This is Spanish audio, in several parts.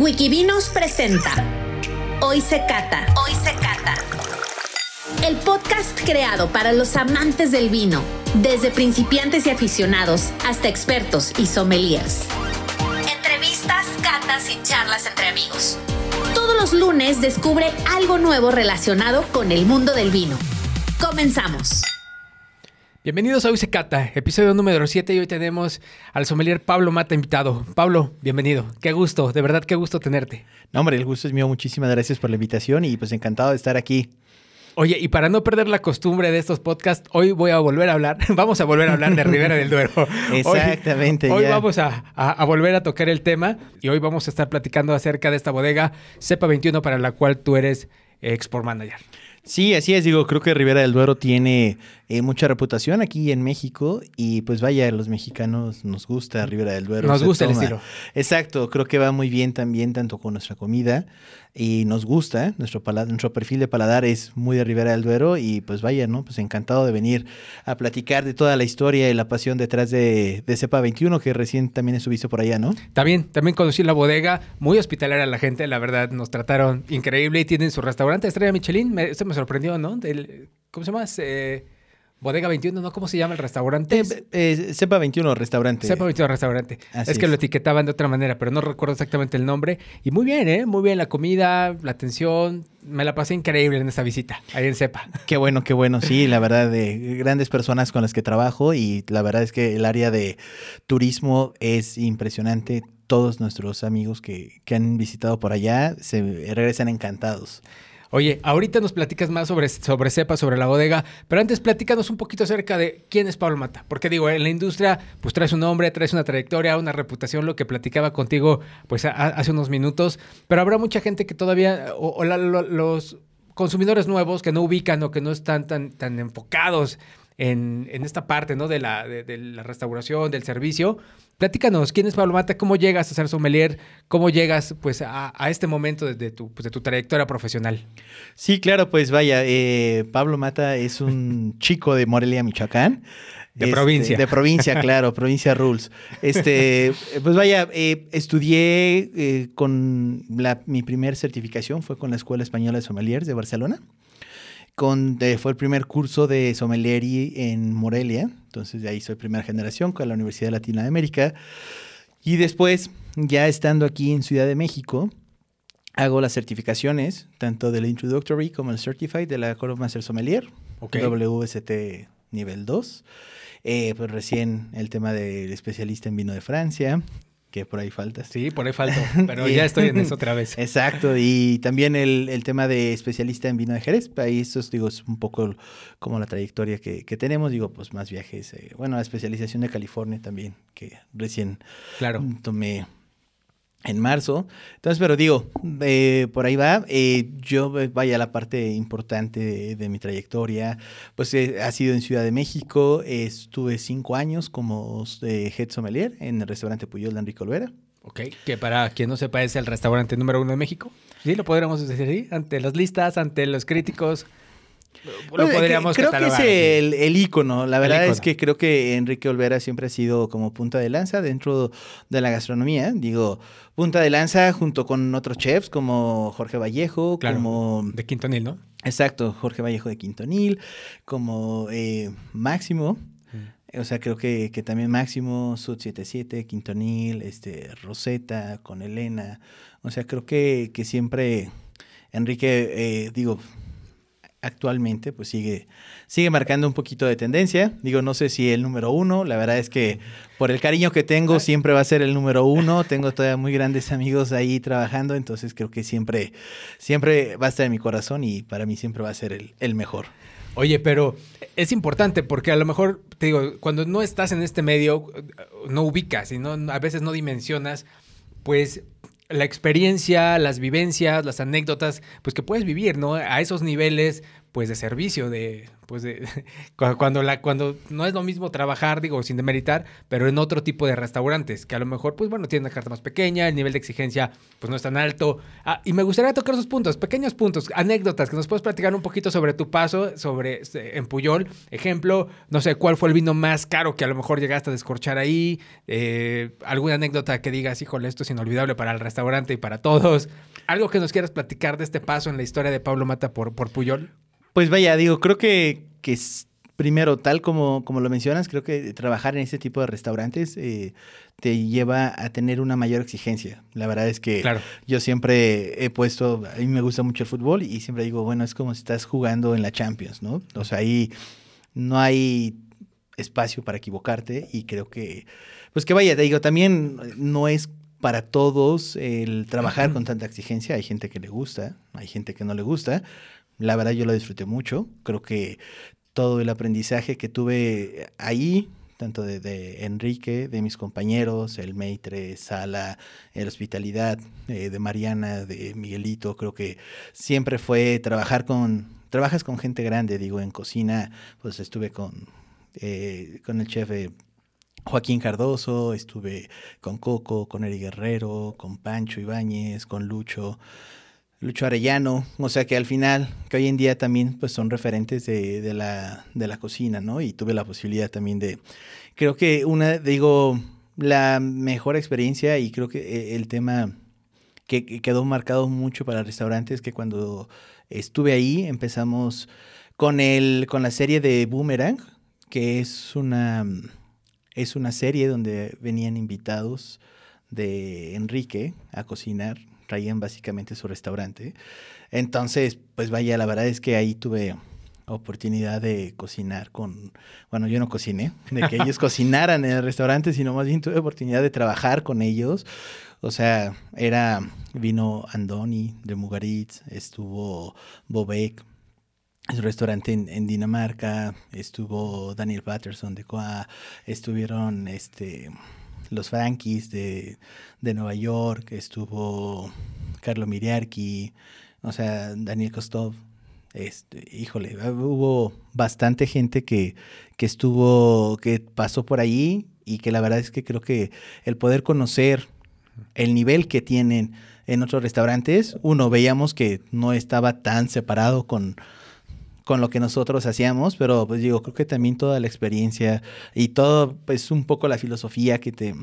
Wikivinos presenta Hoy se cata. Hoy se cata. El podcast creado para los amantes del vino, desde principiantes y aficionados hasta expertos y sommeliers. Entrevistas, catas y charlas entre amigos. Todos los lunes descubre algo nuevo relacionado con el mundo del vino. Comenzamos. Bienvenidos a Hoy se Cata, episodio número 7 y hoy tenemos al sommelier Pablo Mata invitado. Pablo, bienvenido. Qué gusto, de verdad qué gusto tenerte. No, hombre, el gusto es mío. Muchísimas gracias por la invitación y pues encantado de estar aquí. Oye, y para no perder la costumbre de estos podcasts, hoy voy a volver a hablar, vamos a volver a hablar de Rivera del Duero. Exactamente. Hoy, hoy vamos a, a- a volver a tocar el tema y hoy vamos a estar platicando acerca de esta bodega Cepa 21 para la cual tú eres export manager. Sí, así es. Digo, creo que Rivera del Duero tiene eh, mucha reputación aquí en México y pues vaya, los mexicanos nos gusta Rivera del Duero. Nos gusta el estilo. Exacto, creo que va muy bien también tanto con nuestra comida y nos gusta, nuestro, pala- nuestro perfil de paladar es muy de Rivera del Duero y pues vaya, ¿no? Pues encantado de venir a platicar de toda la historia y la pasión detrás de, de Cepa 21 que recién también estuviste por allá, ¿no? También, también conocí la bodega, muy hospitalaria la gente, la verdad, nos trataron increíble y tienen su restaurante Estrella Michelin, me, eso me sorprendió, ¿no? Del- ¿Cómo se llama? Eh, bodega 21, ¿no? ¿Cómo se llama el restaurante? Eh, eh, Cepa 21 restaurante. Sepa 21 restaurante. Así es que es. lo etiquetaban de otra manera, pero no recuerdo exactamente el nombre. Y muy bien, ¿eh? Muy bien la comida, la atención. Me la pasé increíble en esa visita, ahí en Cepa. Qué bueno, qué bueno. Sí, la verdad, de grandes personas con las que trabajo y la verdad es que el área de turismo es impresionante. Todos nuestros amigos que, que han visitado por allá se regresan encantados. Oye, ahorita nos platicas más sobre, sobre Cepa, sobre la bodega, pero antes platícanos un poquito acerca de quién es Pablo Mata. Porque digo, en la industria, pues traes un nombre, traes una trayectoria, una reputación, lo que platicaba contigo, pues hace unos minutos, pero habrá mucha gente que todavía, o, la- lo- los consumidores nuevos que no ubican o que no están tan, tan enfocados en, en esta parte, ¿no? De la, de, de la restauración, del servicio. Platícanos, ¿quién es Pablo Mata? ¿Cómo llegas a ser sommelier? ¿Cómo llegas, pues, a, a este momento de, de tu, pues, de tu trayectoria profesional? Sí, claro, pues vaya, eh, Pablo Mata es un chico de Morelia, Michoacán. De provincia. De provincia, claro, provincia rules. Este, pues vaya, eh, estudié eh, con la, mi primer certificación fue con la Escuela Española de Sommeliers de Barcelona. Con, eh, fue el primer curso de sommelieri en Morelia, entonces de ahí soy primera generación con la Universidad de Latinoamérica. Y después, ya estando aquí en Ciudad de México, hago las certificaciones, tanto del Introductory como el Certified de la Court of Master Sommelier, Ok. WST nivel 2. Eh, pues recién el tema del especialista en vino de Francia, que por ahí falta. Sí, por ahí falto, pero Y- ya estoy en eso otra vez. Exacto, y también el, el tema de especialista en vino de Jerez, ahí esto es, digo, es un poco como la trayectoria que, que tenemos, digo, pues más viajes, eh, bueno, la especialización de California también, que recién Claro. tomé en marzo. Entonces, pero digo, eh, por ahí va. Eh, yo, eh, vaya, la parte importante de, mi trayectoria, pues eh, ha sido en Ciudad de México. Estuve cinco años como head sommelier en el restaurante Puyol de Enrique Olvera. Ok, que para quien no sepa es el restaurante número uno de México. Sí, lo podríamos decir así, ante las listas, ante los críticos. Lo podríamos creo que es catalogar el, el ícono. La verdad es que creo que Enrique Olvera siempre ha sido como punta de lanza dentro de la gastronomía. Digo, punta de lanza junto con otros chefs como Jorge Vallejo, Claro, como... de Quintonil, ¿no? Exacto, Jorge Vallejo de Quintonil, como eh, Máximo. O sea, creo que, que también Máximo, Sud 77, Quintonil, este, Rosetta, con Elena. O sea, creo que, que siempre Enrique, eh, digo, actualmente pues sigue, sigue marcando un poquito de tendencia. Digo, no sé si el número uno, la verdad es que por el cariño que tengo siempre va a ser el número uno. Tengo todavía muy grandes amigos ahí trabajando, entonces creo que siempre, siempre va a estar en mi corazón y para mí siempre va a ser el, el mejor. Oye, pero es importante porque a lo mejor, te digo, cuando no estás en este medio, no ubicas y no, a veces no dimensionas, pues la experiencia, las vivencias, las anécdotas, pues que puedes vivir, ¿no? A esos niveles, pues de servicio, de pues de cuando la cuando no es lo mismo trabajar, digo, sin demeritar, pero en otro tipo de restaurantes, que a lo mejor pues bueno, tienen una carta más pequeña, el nivel de exigencia pues no es tan alto. Ah, y me gustaría tocar esos puntos, pequeños puntos, anécdotas que nos puedes platicar un poquito sobre tu paso sobre este, en Puyol, ejemplo, no sé, cuál fue el vino más caro que a lo mejor llegaste a descorchar ahí, eh, alguna anécdota que digas, híjole, esto es inolvidable para el restaurante y para todos. Algo que nos quieras platicar de este paso en la historia de Pablo Mata por, por Puyol. Pues vaya, digo, creo que, que es, primero, tal como, como lo mencionas, creo que trabajar en este tipo de restaurantes eh, te lleva a tener una mayor exigencia. La verdad es que Claro. yo siempre he puesto, a mí me gusta mucho el fútbol y siempre digo, bueno, es como si estás jugando en la Champions, ¿no? O sea, ahí no hay espacio para equivocarte y creo que, pues que vaya, te digo, también no es para todos el trabajar con tanta exigencia. Hay gente que le gusta, hay gente que no le gusta. La verdad yo lo disfruté mucho. Creo que todo el aprendizaje que tuve ahí, tanto de, de Enrique, de mis compañeros, el Maitre, Sala, el Hospitalidad, eh, de Mariana, de Miguelito, creo que siempre fue trabajar con, trabajas con gente grande, digo, en cocina, pues estuve con, eh, con el chef eh, Joaquín Cardoso, estuve con Coco, con Eri Guerrero, con Pancho Ibáñez, con Lucho. Lucho Arellano, o sea que al final, que hoy en día también pues son referentes de, de la, de la cocina, ¿no? Y tuve la posibilidad también de, creo que una, digo, la mejor experiencia y creo que eh, el tema que, que quedó marcado mucho para el restaurante es que cuando estuve ahí empezamos con, el, con la serie de Boomerang, que es una, es una serie donde venían invitados de Enrique a cocinar traían básicamente su restaurante. Entonces, pues vaya, la verdad es que ahí tuve oportunidad de cocinar con, bueno, yo no cociné, de que ellos cocinaran en el restaurante, sino más bien tuve oportunidad de trabajar con ellos. O sea, era, vino Andoni de Mugaritz, estuvo Bobek, es un restaurante en, en, Dinamarca, estuvo Daniel Patterson de Coa, estuvieron este los Frankies de, de, Nueva York, estuvo Carlo Miriarki, o sea, Daniel Kostov. Este, híjole, hubo bastante gente que, que estuvo, que pasó por ahí y que la verdad es que creo que el poder conocer el nivel que tienen en otros restaurantes, uno veíamos que no estaba tan separado con, con lo que nosotros hacíamos, pero pues digo, creo que también toda la experiencia y todo, pues un poco la filosofía que te,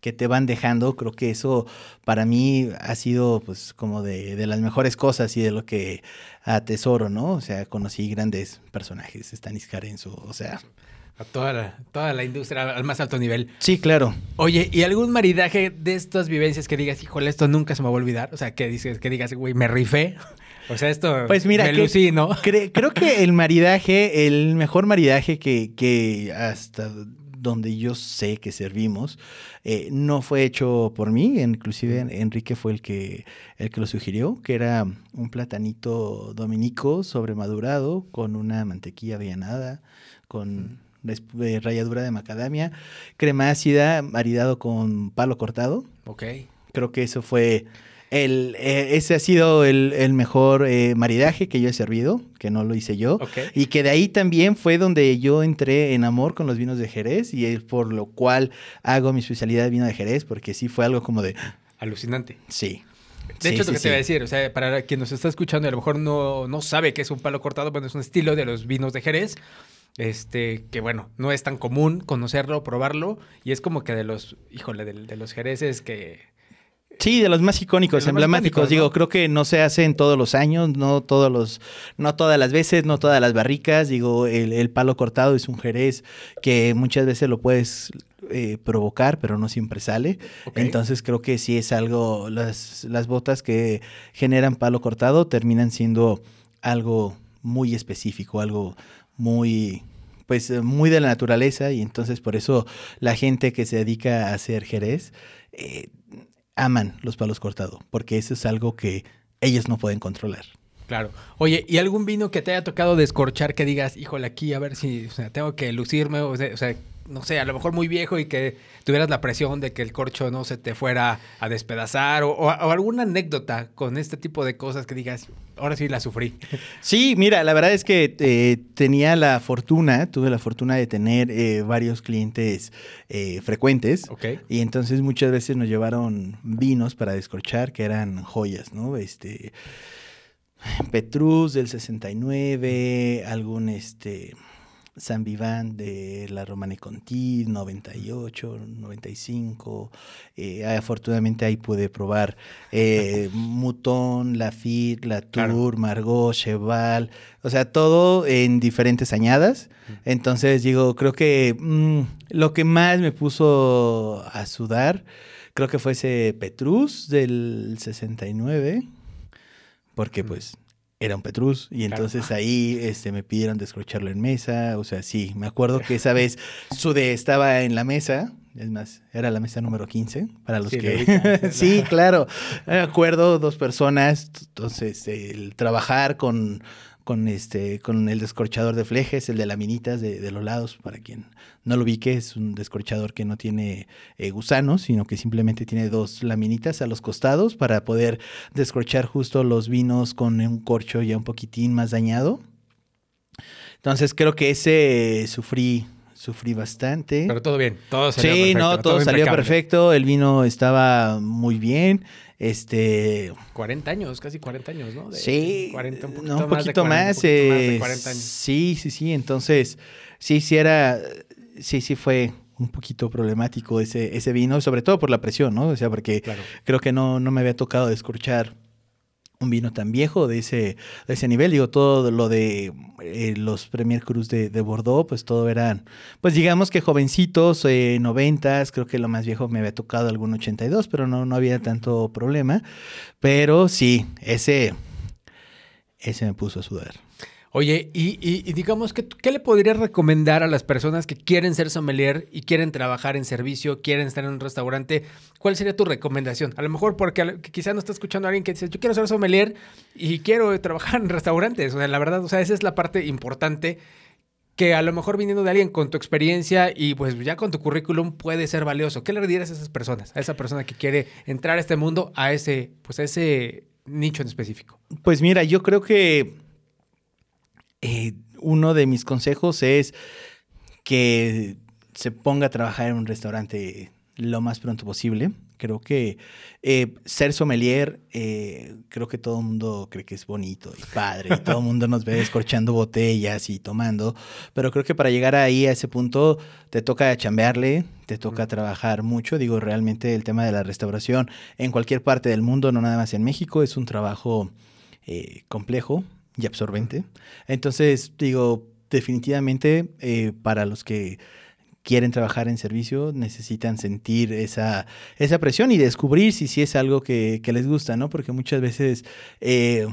que te van dejando, creo que eso para mí ha sido pues como de, de las mejores cosas y de lo que atesoro, ¿no? O sea, conocí grandes personajes, Stanis Carenzo, o sea... A toda la, toda la industria al más alto nivel. Sí, claro. Oye, ¿y algún maridaje de estas vivencias que digas, híjole, esto nunca se me va a olvidar? O sea, que dices, que digas, güey, me rifé. O sea, esto pues mira, me lucí, ¿no? Cre creo que el maridaje, el mejor maridaje que, que hasta donde yo sé que servimos, eh, no fue hecho por mí, inclusive Enrique fue el que, el que lo sugirió, que era un platanito dominico sobremadurado con una mantequilla avellanada, con eh, ralladura de macadamia, crema ácida maridado con palo cortado. Ok. Creo que eso fue el, eh, ese ha sido el, el mejor eh, maridaje que yo he servido, que no lo hice yo. Okay. Y que de ahí también fue donde yo entré en amor con los vinos de Jerez y es por lo cual hago mi especialidad de vino de Jerez, porque sí fue algo como de... Alucinante. Sí. De sí, hecho, es sí, lo que sí. te iba a decir, o sea, para quien nos está escuchando y a lo mejor no, no sabe qué es un palo cortado, bueno, es un estilo de los vinos de Jerez, este, que bueno, no es tan común conocerlo, probarlo, y es como que de los, híjole, de, de los Jereces que... Sí, de los más icónicos, más emblemáticos. Digo, creo que no se hacen todos los años, no todos los, no todas las veces, no todas las barricas. Digo, el, el palo cortado es un jerez que muchas veces lo puedes eh, provocar, pero no siempre sale. Entonces creo que sí es algo, las, las botas que generan palo cortado terminan siendo algo muy específico, algo muy pues muy de la naturaleza y entonces por eso la gente que se dedica a hacer jerez eh, aman los palos cortados, porque eso es algo que ellos no pueden controlar. Claro. Oye, ¿y algún vino que te haya tocado descorchar que digas, híjole, aquí a ver si, o sea, tengo que lucirme, o sea, no sé, a lo mejor muy viejo y que tuvieras la presión de que el corcho no se te fuera a despedazar o, alguna anécdota con este tipo de cosas que digas, ahora sí la sufrí. Sí, mira, la verdad es que eh, tenía la fortuna, tuve la fortuna de tener eh, varios clientes eh, frecuentes. Y entonces muchas veces nos llevaron vinos para descorchar que eran joyas, ¿no? Este... Petrus del 69, algún este San Vivant de la Romane Conti, 98, 95. Eh, afortunadamente ahí pude probar eh, Mouton, Lafitte, Latour, Margot, Cheval, o sea, todo en diferentes añadas. Entonces, digo, creo que mm, lo que más me puso a sudar, creo que fue ese Petrus del 69, porque pues era un Petrus y entonces ahí este, me pidieron descrocharlo en mesa, o sea, sí, me acuerdo que esa vez Sude estaba en la mesa, es más, era la mesa número 15, para los que... sí, claro, me acuerdo, dos personas, entonces el trabajar con con este con el descorchador de flejes, el de laminitas de, de los lados, para quien no lo que es un descorchador que no tiene eh, gusanos, sino que simplemente tiene dos laminitas a los costados para poder descorchar justo los vinos con un corcho ya un poquitín más dañado. Entonces creo que ese sufrí sufrí bastante. Pero todo bien, todo salió perfecto. Sí, no, todo, salió perfecto, el vino estaba muy bien. Este. 40 años, casi 40 años, ¿no? sí. un poquito, no, un poquito más. de 40 años. Sí, sí, sí. Entonces, sí, sí era. Sí, sí fue un poquito problemático ese, ese vino, sobre todo por la presión, ¿no? O sea, porque creo que no, no me había tocado descorchar un vino tan viejo de ese, de ese nivel. Digo, todo lo de eh, los Premier Cruz de, Bordeaux, pues todo eran, pues digamos que jovencitos, eh, noventas, creo que lo más viejo me había tocado algún 82, pero no, no había tanto problema. Pero sí, ese, ese me puso a sudar. Oye, y, digamos, que, ¿qué le podrías recomendar a las personas que quieren ser sommelier y quieren trabajar en servicio, quieren estar en un restaurante? ¿Cuál sería tu recomendación? A lo mejor porque quizás no está escuchando a alguien que dice, yo quiero ser sommelier y quiero trabajar en restaurantes. O sea, la verdad, o sea, esa es la parte importante que a lo mejor viniendo de alguien con tu experiencia y pues ya con tu currículum puede ser valioso. ¿Qué le dirías a esas personas? A esa persona que quiere entrar a este mundo, a ese, pues a ese nicho en específico. Pues mira, yo creo que eh, uno de mis consejos es que se ponga a trabajar en un restaurante lo más pronto posible. Creo que eh, ser sommelier, eh, creo que todo el mundo cree que es bonito y padre. todo el mundo nos ve descorchando botellas y tomando. Pero creo que para llegar ahí a ese punto te toca chambearle, te toca trabajar mucho. Digo, realmente el tema de la restauración en cualquier parte del mundo, no nada más en México, es un trabajo complejo y absorbente. Entonces, digo, definitivamente eh, para los que quieren trabajar en servicio necesitan sentir esa, esa presión y descubrir si, si es algo que, que les gusta, ¿no? Porque muchas veces eh,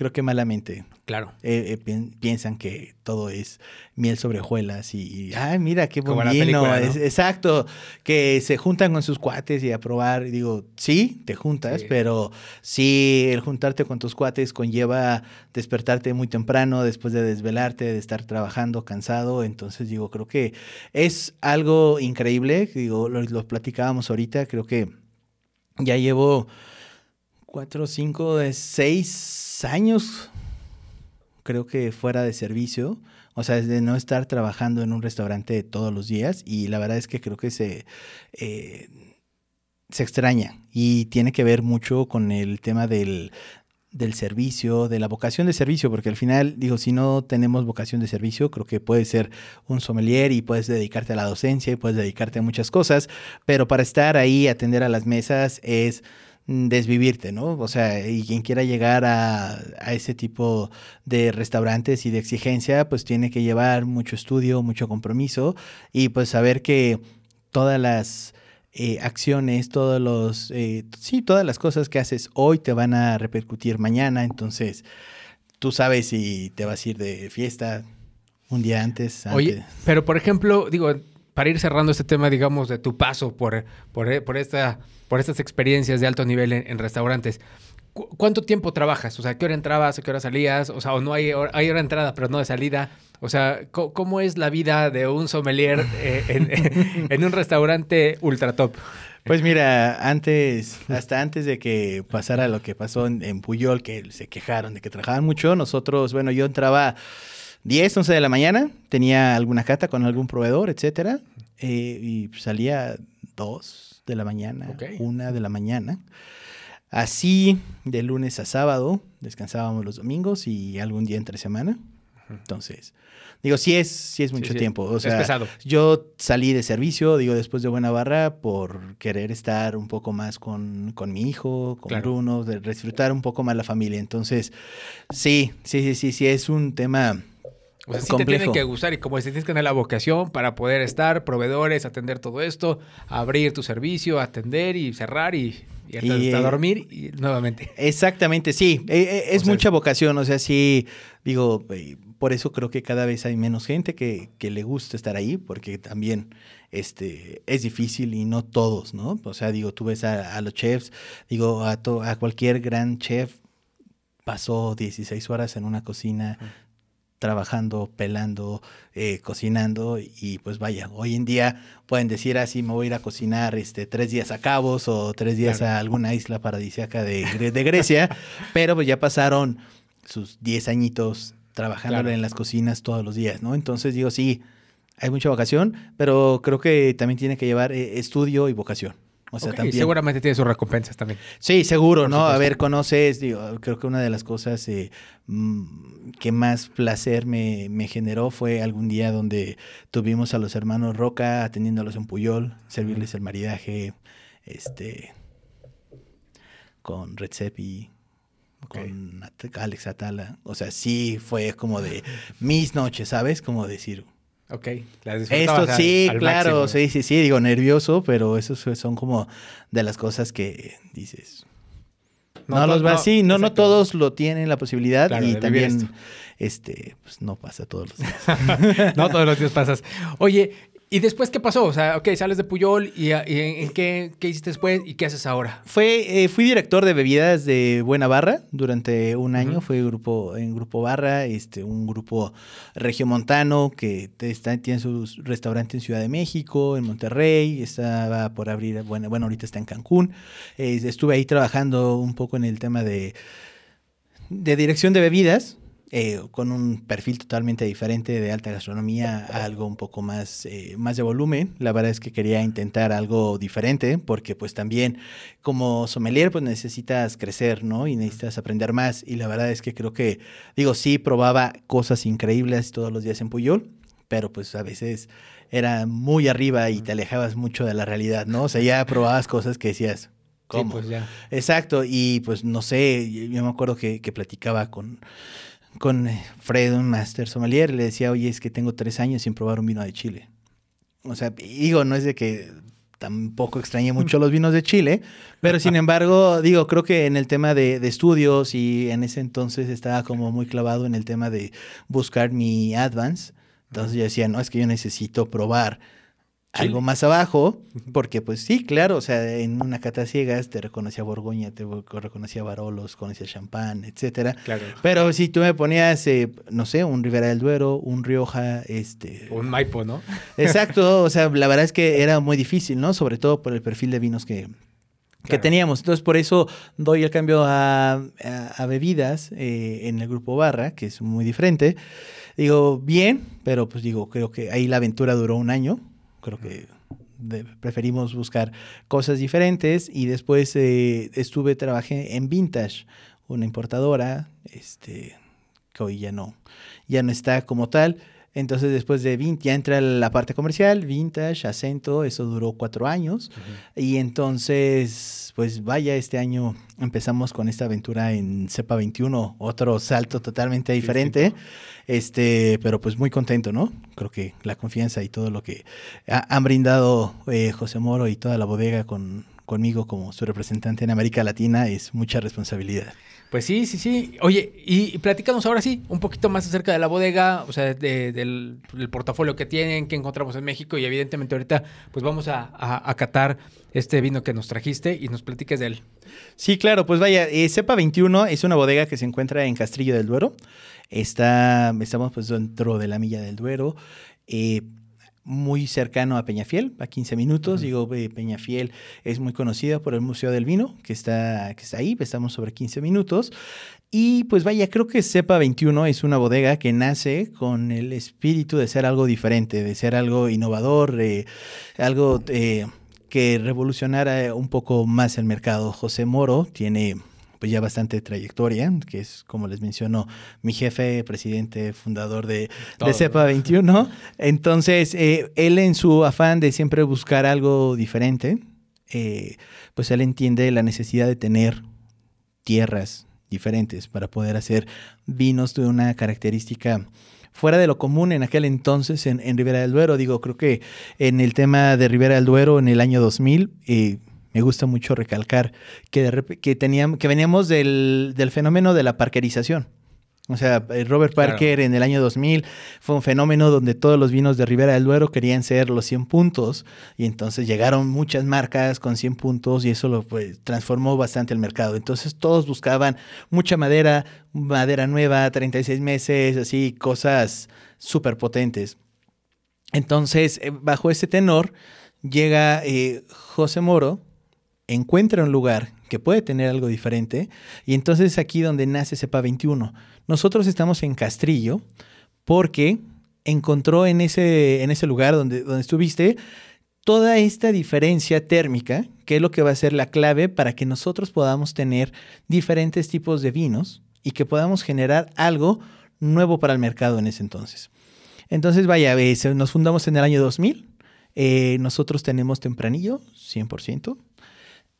creo que malamente Claro. Eh, eh, piensan que todo es miel sobre hojuelas y, ay, mira qué bonito. exacto, que se juntan con sus cuates y a probar. Digo, sí, te juntas, pero sí, el juntarte con tus cuates conlleva despertarte muy temprano después de desvelarte, de estar trabajando cansado. Entonces, digo, creo que es algo increíble. Digo, lo, lo platicábamos ahorita, creo que ya llevo cuatro, cinco, seis años creo que fuera de servicio, o sea, es de no estar trabajando en un restaurante todos los días y la verdad es que creo que se, eh, se extraña. Y tiene que ver mucho con el tema del, del servicio, de la vocación de servicio, porque al final, digo, si no tenemos vocación de servicio, creo que puedes ser un sommelier y puedes dedicarte a la docencia y puedes dedicarte a muchas cosas, pero para estar ahí, atender a las mesas es desvivirte, ¿no? O sea, y quien quiera llegar a, ese tipo de restaurantes y de exigencia, pues tiene que llevar mucho estudio, mucho compromiso y pues saber que todas las eh, acciones, todos los, eh, sí, todas las cosas que haces hoy te van a repercutir mañana, entonces tú sabes si te vas a ir de fiesta un día antes. Oye, pero por ejemplo, digo, para ir cerrando este tema, digamos, de tu paso por, por, esta por estas experiencias de alto nivel en, restaurantes. ¿Cuánto tiempo trabajas? O sea, ¿qué hora entrabas? ¿A qué hora salías? O sea, o no hay hora, hay hora de entrada, pero no de salida. O sea, ¿cómo es la vida de un sommelier eh, en, un restaurante ultra top? Pues mira, antes, hasta antes de que pasara lo que pasó en, Puyol, que se quejaron de que trabajaban mucho, nosotros, bueno, yo entraba 10, 11 de la mañana, tenía alguna cata con algún proveedor, etcétera, eh, y salía 2 de la mañana, 1 de la mañana. Así, de lunes a sábado, descansábamos los domingos y algún día entre semana. Entonces, digo, sí es, sí es mucho tiempo. O sea, pesado. yo salí de servicio, digo, después de Buena Barra, por querer estar un poco más con, mi hijo, con Bruno, de disfrutar un poco más la familia. Entonces, sí, sí, sí, sí, sí, es un tema. O sea, sí te tiene que gustar y como si tienes que tener la vocación para poder estar, proveedores, atender todo esto, abrir tu servicio, atender y cerrar y y hasta, eh, dormir y nuevamente. Exactamente, sí. Eh, eh, es mucha vocación. O sea, sí, digo, por eso creo que cada vez hay menos gente que, le gusta estar ahí, porque también este, es difícil y no todos, ¿no? O sea, digo, tú ves a, los chefs, digo, a, a cualquier gran chef pasó 16 horas en una cocina, trabajando, pelando, eh, cocinando y pues vaya, hoy en día pueden decir así, me voy a ir a cocinar este, tres días a Cabos o tres días a alguna isla paradisíaca de, de Grecia, pero pues ya pasaron sus 10 añitos trabajando en las cocinas todos los días, ¿no? Entonces digo, sí, hay mucha vocación, pero creo que también tiene que llevar eh, estudio y vocación. O sea, también. Seguramente tiene sus recompensas también. Sí, seguro, ¿no? A ver, conoces, digo, creo que una de las cosas eh, mm, que más placer me, generó fue algún día donde tuvimos a los hermanos Roca atendiéndolos en Puyol, servirles el maridaje, este, con Redzepi, con Alex Atala. O sea, sí fue como de mis noches, ¿sabes? Como decir, Ok, Esto sí, claro, sí, sí, sí, digo nervioso, pero eso son como de las cosas que dices. No, los va así, no, no todos lo tienen la posibilidad y también este, pues no pasa todos los días. no todos los días pasas. Oye, ¿Y después qué pasó? O sea, ok, sales de Puyol y, en, qué, qué, hiciste después y qué haces ahora? Fue, eh, fui director de bebidas de Buena Barra durante un año. Fue grupo, en Grupo Barra, este, un grupo regiomontano que está, tiene su restaurante en Ciudad de México, en Monterrey, estaba por abrir, bueno, bueno ahorita está en Cancún. estuve ahí trabajando un poco en el tema de, de dirección de bebidas eh, con un perfil totalmente diferente de alta gastronomía a algo un poco más, eh, más de volumen. La verdad es que quería intentar algo diferente porque pues también como sommelier pues necesitas crecer, ¿no? Y necesitas aprender más. Y la verdad es que creo que, digo, sí probaba cosas increíbles todos los días en Puyol, pero pues a veces era muy arriba y te alejabas mucho de la realidad, ¿no? O sea, ya probabas cosas que decías, ¿cómo? pues ya. Exacto, y pues no sé, yo me acuerdo que, que platicaba con con eh, Fred, un master sommelier, le decía, oye, es que tengo tres años sin probar un vino de Chile. O sea, digo, no es de que tampoco extrañé mucho los vinos de Chile, pero sin embargo, digo, creo que en el tema de, estudios y en ese entonces estaba como muy clavado en el tema de buscar mi advance. Entonces yo decía, no, es que yo necesito probar algo más abajo, porque pues sí, claro, o sea, en una cata ciegas te reconocía Borgoña, te reconocía Barolos, conocía champán, etcétera. Claro. Pero si tú me ponías, eh, no sé, un Ribera del Duero, un Rioja, este... Un Maipo, ¿no? Exacto, o sea, la verdad es que era muy difícil, ¿no? Sobre todo por el perfil de vinos que, que teníamos. Entonces, por eso doy el cambio a, a, bebidas eh, en el grupo Barra, que es muy diferente. Digo, bien, pero pues digo, creo que ahí la aventura duró un año creo que preferimos buscar cosas diferentes y después eh, estuve, trabajé en Vintage, una importadora, este, que hoy ya no, ya no está como tal. Entonces después de Vintage ya entra la parte comercial, Vintage, Acento, eso duró cuatro años. Y entonces, pues vaya, este año empezamos con esta aventura en Cepa 21, otro salto totalmente diferente. Este, pero pues muy contento, ¿no? Creo que la confianza y todo lo que han brindado eh, José Moro y toda la bodega con, conmigo como su representante en América Latina es mucha responsabilidad. Pues sí, sí, sí. Oye, y, platícanos ahora sí un poquito más acerca de la bodega, o sea, del, portafolio que tienen, que encontramos en México y evidentemente ahorita pues vamos a, a, catar este vino que nos trajiste y nos platiques de él. Sí, claro, pues vaya, eh, Cepa 21 es una bodega que se encuentra en Castrillo del Duero. Está, estamos pues dentro de la Milla del Duero. Eh, muy cercano a Peñafiel, a 15 minutos. Digo, Peñafiel es muy conocida por el Museo del Vino, que está, que está ahí, estamos sobre 15 minutos. Y pues vaya, creo que Cepa 21 es una bodega que nace con el espíritu de ser algo diferente, de ser algo innovador, eh, algo eh, que revolucionara un poco más el mercado. José Moro tiene pues ya bastante trayectoria, que es, como les menciono, mi jefe, presidente, fundador de, CEPA 21. Entonces, eh, él en su afán de siempre buscar algo diferente, eh, pues él entiende la necesidad de tener tierras diferentes para poder hacer vinos de una característica fuera de lo común en aquel entonces en, en Ribera del Duero. Digo, creo que en el tema de Ribera del Duero en el año 2000, eh, me gusta mucho recalcar que, que, teníamos, que veníamos del, fenómeno de la parkerización. O sea, eh, Robert Parker en el año 2000 fue un fenómeno donde todos los vinos de Ribera del Duero querían ser los 100 puntos y entonces llegaron muchas marcas con 100 puntos y eso lo pues, transformó bastante el mercado. Entonces todos buscaban mucha madera, madera nueva, 36 meses, así, cosas súper potentes. Entonces, eh, bajo ese tenor, llega eh, José Moro, encuentra un lugar que puede tener algo diferente y entonces es aquí donde nace CEPA 21. Nosotros estamos en Castrillo porque encontró en ese, en ese lugar donde, donde estuviste toda esta diferencia térmica, que es lo que va a ser la clave para que nosotros podamos tener diferentes tipos de vinos y que podamos generar algo nuevo para el mercado en ese entonces. Entonces, vaya, eh, nos fundamos en el año 2000. Eh, nosotros tenemos tempranillo, 100%.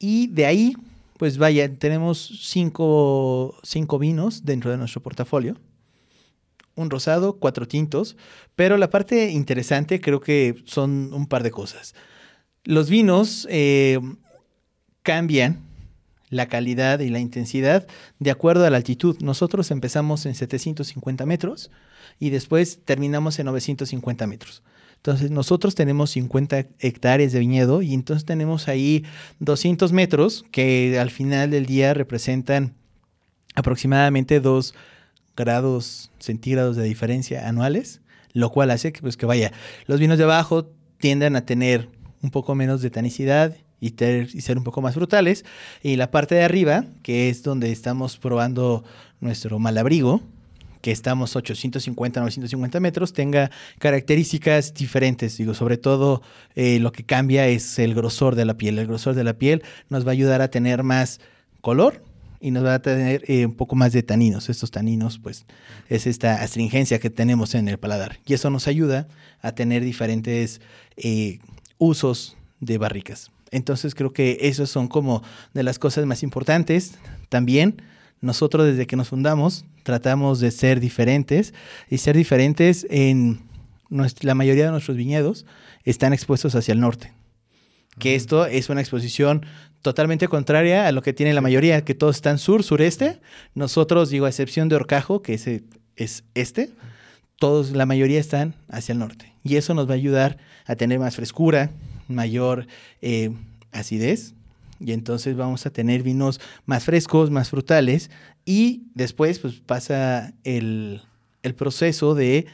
Y de ahí, pues vaya, tenemos cinco, vinos dentro de nuestro portafolio. Un rosado, cuatro tintos. Pero la parte interesante creo que son un par de cosas. Los vinos eh, cambian la calidad y la intensidad de acuerdo a la altitud. Nosotros empezamos en 750 metros y después terminamos en 950 metros. Entonces, nosotros tenemos 50 hectáreas de viñedo y entonces tenemos ahí 200 metros que al final del día representan aproximadamente 2 grados centígrados de diferencia anuales, lo cual hace que, pues, que vaya, los vinos de abajo tiendan a tener un poco menos de tanicidad y, y, ser un poco más frutales. Y la parte de arriba, que es donde estamos probando nuestro malabrigo, que estamos 850, 950 metros, tenga características diferentes. Digo, sobre todo eh, lo que cambia es el grosor de la piel. El grosor de la piel nos va a ayudar a tener más color y nos va a tener eh, un poco más de taninos. Estos taninos, pues, es esta astringencia que tenemos en el paladar. Y eso nos ayuda a tener diferentes eh, usos de barricas. Entonces creo que esos son como de las cosas más importantes. También nosotros desde que nos fundamos tratamos de ser diferentes y ser diferentes en la mayoría de nuestros viñedos están expuestos hacia el norte. Que esto es una exposición totalmente contraria a lo que tiene la mayoría, que todos están sur, sureste. Nosotros, digo, a excepción de Orcajo, que ese es este, todos, la mayoría están hacia el norte. Y eso nos va a ayudar a tener más frescura, mayor eh, acidez, y entonces vamos a tener vinos más frescos, más frutales y después pues pasa el, proceso de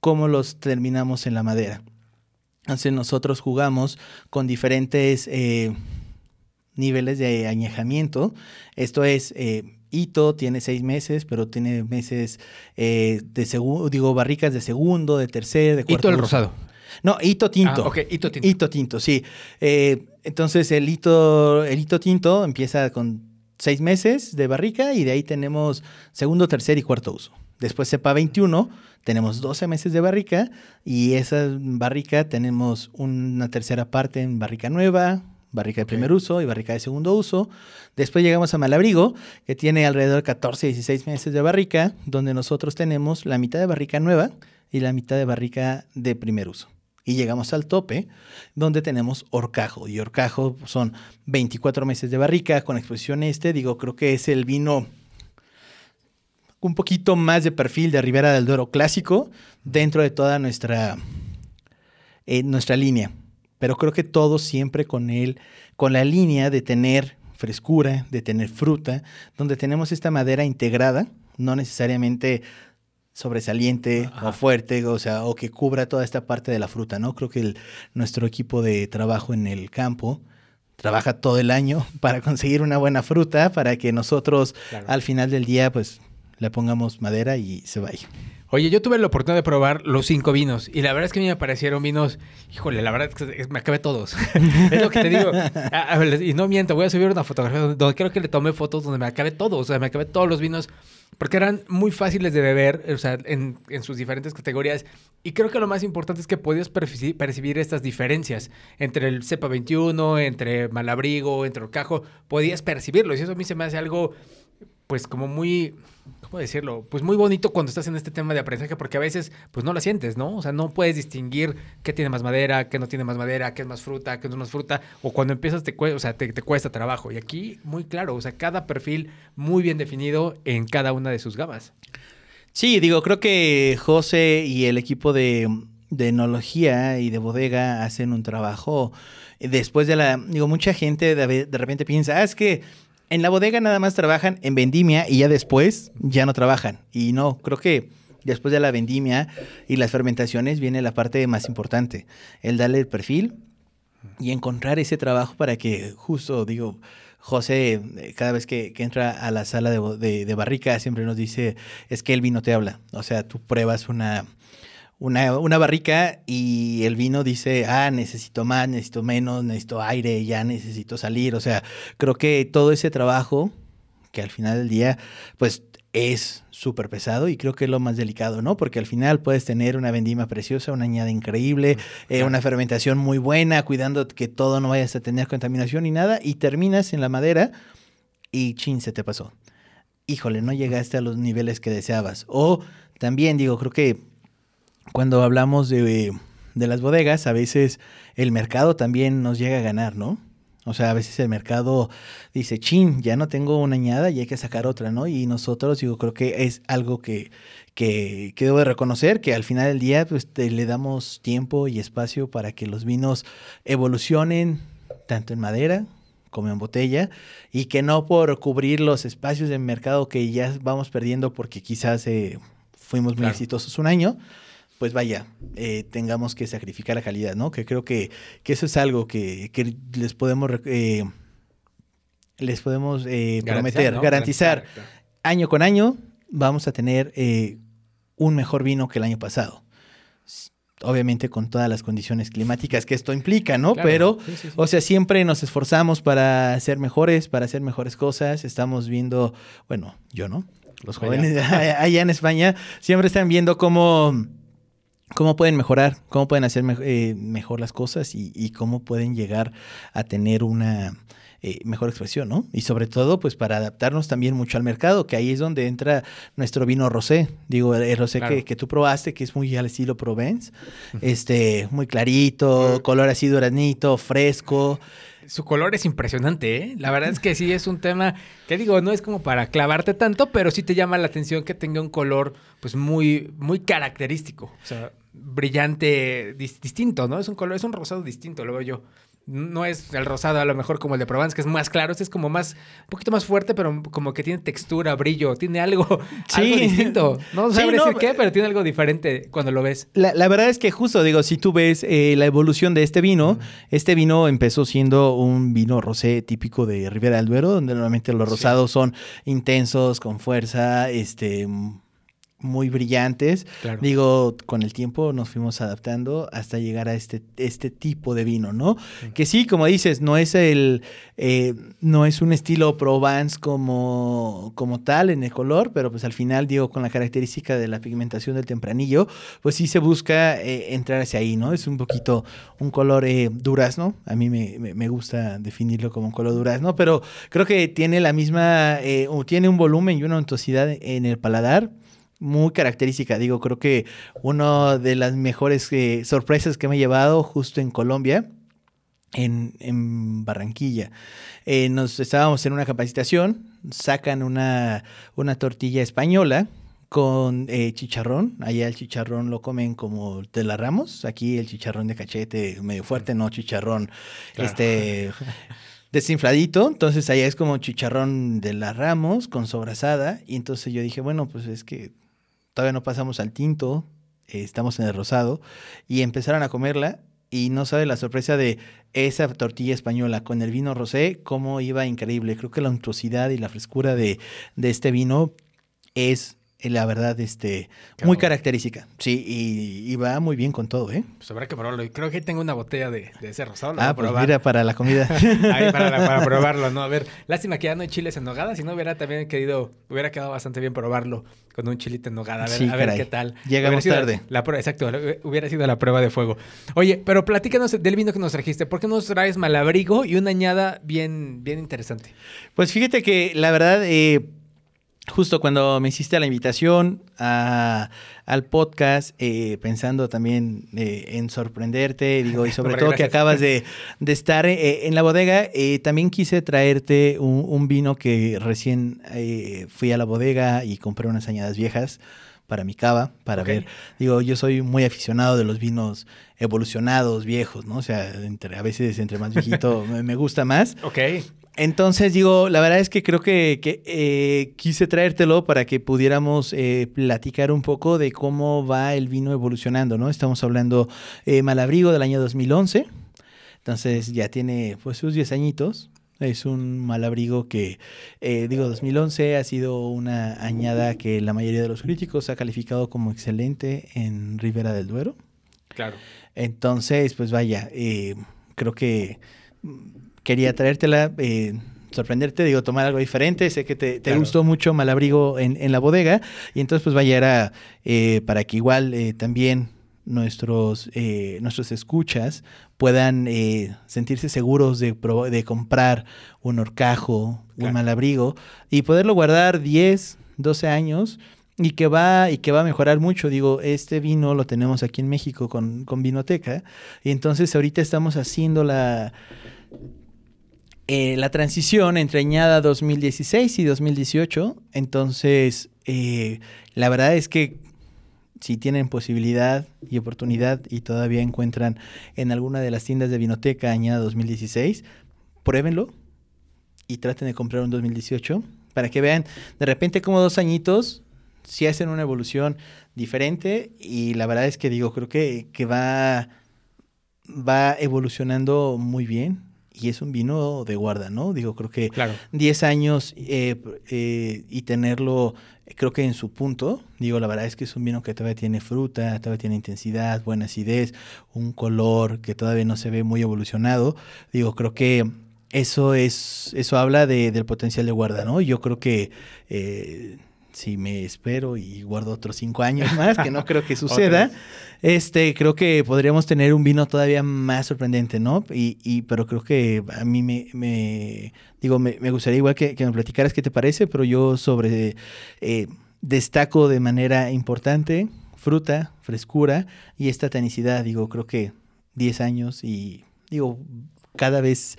cómo los terminamos en la madera. Entonces nosotros jugamos con diferentes eh, niveles de añejamiento. Esto es, eh, hito tiene seis meses, pero tiene meses eh, de segundo, digo, barricas de segundo, de tercer, de cuarto. Hito el rosado. No, hito tinto. Ah, ok, hito tinto. Hito tinto, sí. Eh, entonces el hito, el hito tinto empieza con seis meses de barrica y de ahí tenemos segundo, tercer y cuarto uso. Después cepa 21, tenemos 12 meses de barrica y esa barrica tenemos una tercera parte en barrica nueva, barrica de primer uso y barrica de segundo uso. Después llegamos a Malabrigo, que tiene alrededor de 14, 16 meses de barrica, donde nosotros tenemos la mitad de barrica nueva y la mitad de barrica de primer uso. Y llegamos al tope, donde tenemos Orcajo. Y Orcajo son 24 meses de barrica con exposición este. Digo, creo que es el vino un poquito más de perfil de Ribera del Duero clásico dentro de toda nuestra, eh, nuestra línea. Pero creo que todo siempre con él, con la línea de tener frescura, de tener fruta, donde tenemos esta madera integrada, no necesariamente sobresaliente o fuerte, o sea, o que cubra toda esta parte de la fruta, ¿no? Creo que nuestro equipo de trabajo en el campo trabaja todo el año para conseguir una buena fruta, para que nosotros al final del día, pues, le pongamos madera y se vaya. Oye, yo tuve la oportunidad de probar los cinco vinos y la verdad es que a mí me parecieron vinos, híjole, la verdad es que me acabé todos. es lo que te digo. y no miento, voy a subir una fotografía donde creo que le tomé fotos donde me acabé todos, o sea, me acabé todos los vinos porque eran muy fáciles de beber, o sea, en, en sus diferentes categorías. Y creo que lo más importante es que podías percibir estas diferencias entre el cepa 21, entre Malabrigo, entre Orcajo, podías percibirlos y eso a mí se me hace algo pues como muy, ¿cómo decirlo? Pues muy bonito cuando estás en este tema de aprendizaje porque a veces pues no la sientes, ¿no? O sea, no puedes distinguir qué tiene más madera, qué no tiene más madera, qué es más fruta, qué no es más fruta, o cuando empiezas te, o sea, te, cuesta trabajo. Y aquí muy claro, o sea, cada perfil muy bien definido en cada una de sus gamas. Sí, digo, creo que José y el equipo de, de enología y de bodega hacen un trabajo después de la, digo, mucha gente de, de repente piensa, ah, es que en la bodega nada más trabajan en vendimia y ya después ya no trabajan. Y no, creo que después de la vendimia y las fermentaciones viene la parte más importante, el darle el perfil y encontrar ese trabajo para que justo, digo, José, eh, cada vez que, entra a la sala de, de, barrica, siempre nos dice, es que el vino te habla. O sea, tú pruebas una, una, barrica y el vino dice, ah, necesito más, necesito menos, necesito aire, ya necesito salir. O sea, creo que todo ese trabajo, que al final del día, pues es súper pesado y creo que es lo más delicado, ¿no? Porque al final puedes tener una vendima preciosa, una añada increíble, eh, una fermentación muy buena, cuidando que todo no vayas a tener contaminación ni nada, y terminas en la madera y chin, se te pasó. Híjole, no llegaste a los niveles que deseabas. O también digo, creo que cuando hablamos de, las bodegas, a veces el mercado también nos llega a ganar, ¿no? O sea, a veces el mercado dice, chin, ya no tengo una añada y hay que sacar otra, ¿no? Y nosotros, digo, creo que es algo que, que, que debo de reconocer, que al final del día, pues le damos tiempo y espacio para que los vinos evolucionen, tanto en madera como en botella, y que no por cubrir los espacios de mercado que ya vamos perdiendo porque quizás eh, fuimos muy exitosos un año, pues vaya, eh, tengamos que sacrificar la calidad, ¿no? Que creo que, eso es algo que, les podemos, eh, les podemos eh, prometer, garantizar. Año con año vamos a tener un mejor vino que el año pasado. Obviamente con todas las condiciones climáticas que esto implica, ¿no? Pero, o sea, siempre nos esforzamos para ser mejores, para hacer mejores cosas. Estamos viendo, bueno, yo no, los jóvenes allá en España siempre están viendo cómo cómo pueden mejorar, cómo pueden hacer eh, mejor las cosas y, cómo pueden llegar a tener una eh, mejor expresión, ¿no? Y sobre todo, pues para adaptarnos también mucho al mercado, que ahí es donde entra nuestro vino rosé. Digo, el rosé que, tú probaste, que es muy al estilo Provence, este, muy clarito, color así duranito, fresco. Su color es impresionante, ¿eh? La verdad es que sí es un tema que digo, no es como para clavarte tanto, pero sí te llama la atención que tenga un color pues muy, muy característico. O sea, brillante, distinto, ¿no? Es un color, es un rosado distinto, lo veo yo no es el rosado a lo mejor como el de Provence, que es más claro, este es como más, un poquito más fuerte, pero como que tiene textura, brillo, tiene algo, distinto. No decir qué, pero tiene algo diferente cuando lo ves. La, verdad es que justo, digo, si tú ves eh, la evolución de este vino, este vino empezó siendo un vino rosé típico de Ribera del Duero, donde normalmente los rosados son intensos, con fuerza, este muy brillantes. Digo, con el tiempo nos fuimos adaptando hasta llegar a este, este tipo de vino, ¿no? Que sí, como dices, no es el, eh, no es un estilo Provence como, como tal en el color, pero pues al final, digo, con la característica de la pigmentación del tempranillo, pues sí se busca eh, entrar hacia ahí, ¿no? Es un poquito un color eh, durazno, a mí me, me, gusta definirlo como un color durazno, pero creo que tiene la misma, tiene un volumen y una untuosidad en el paladar muy característica. Digo, creo que una de las mejores eh, sorpresas que me he llevado justo en Colombia, en, en Barranquilla. Eh, nos estábamos en una capacitación, sacan una, una tortilla española con eh, chicharrón. Allá el chicharrón lo comen como de la Ramos. Aquí el chicharrón de cachete medio fuerte, no chicharrón este desinfladito. Entonces allá es como chicharrón de la Ramos con sobrasada. Y entonces yo dije, bueno, pues es que todavía no pasamos al tinto, eh, estamos en el rosado. Y empezaron a comerla y no sabe la sorpresa de esa tortilla española con el vino rosé, cómo iba increíble. Creo que la untuosidad y la frescura de, de este vino es la verdad, este, muy característica. Sí, y, va muy bien con todo, ¿eh? Pues habrá que probarlo. Y creo que tengo una botella de, ese rosado. Ah, pues mira, para la comida. Ahí para, probarlo, ¿no? A ver, lástima que ya no hay chiles en nogada. Si no, hubiera también querido, hubiera quedado bastante bien probarlo con un chilito en nogada. A ver, a ver qué tal. Llegamos tarde. La, exacto, hubiera sido la prueba de fuego. Oye, pero platícanos del vino que nos trajiste. ¿Por qué nos traes malabrigo y una añada bien, bien interesante? Pues fíjate que la verdad... Eh, justo cuando me hiciste la invitación al podcast, eh, pensando también eh, en sorprenderte, digo, y sobre todo que acabas de, estar eh, en la bodega, también quise traerte un, vino que recién fui a la bodega y compré unas añadas viejas para mi cava, para ver. Digo, yo soy muy aficionado de los vinos evolucionados, viejos, ¿no? O sea, entre, a veces entre más viejito me, me, gusta más. Ok. Entonces, digo, la verdad es que creo que, eh, quise traértelo para que pudiéramos eh, platicar un poco de cómo va el vino evolucionando, ¿no? Estamos hablando eh, Malabrigo del año 2011, entonces ya tiene pues sus 10 añitos. Es un malabrigo que, digo, 2011 ha sido una añada que la mayoría de los críticos ha calificado como excelente en Ribera del Duero. Claro. Entonces, pues vaya, creo que quería traértela, eh, sorprenderte, digo, tomar algo diferente. Sé que te, gustó mucho Malabrigo en, en, la bodega. Y entonces, pues vaya, era eh, para que igual eh, también nuestros, nuestros escuchas puedan sentirse seguros de, de, comprar un horcajo, un malabrigo y poderlo guardar 10, 12 años y que va y que va a mejorar mucho. Digo, este vino lo tenemos aquí en México con, con Vinoteca y entonces ahorita estamos haciendo la eh, la transición entre añada 2016 y 2018. Entonces, eh, la verdad es que si tienen posibilidad y oportunidad y todavía encuentran en alguna de las tiendas de Vinoteca añada 2016, pruébenlo y traten de comprar un 2018 para que vean de repente como dos añitos si hacen una evolución diferente y la verdad es que digo, creo que, que va, va evolucionando muy bien y es un vino de guarda, ¿no? Digo, creo que 10 años eh, eh, y tenerlo, creo que en su punto, digo, la verdad es que es un vino que todavía tiene fruta, todavía tiene intensidad, buena acidez, un color que todavía no se ve muy evolucionado. Digo, creo que eso es, eso habla de, del potencial de guarda, ¿no? Yo creo que eh, si me espero y guardo otros cinco años más, que no creo que suceda, este, creo que podríamos tener un vino todavía más sorprendente, ¿no? Y, y pero creo que a mí me, me digo, me, me, gustaría igual que, que, me platicaras qué te parece, pero yo sobre, eh, destaco de manera importante fruta, frescura y esta tanicidad, digo, creo que 10 años y digo, cada vez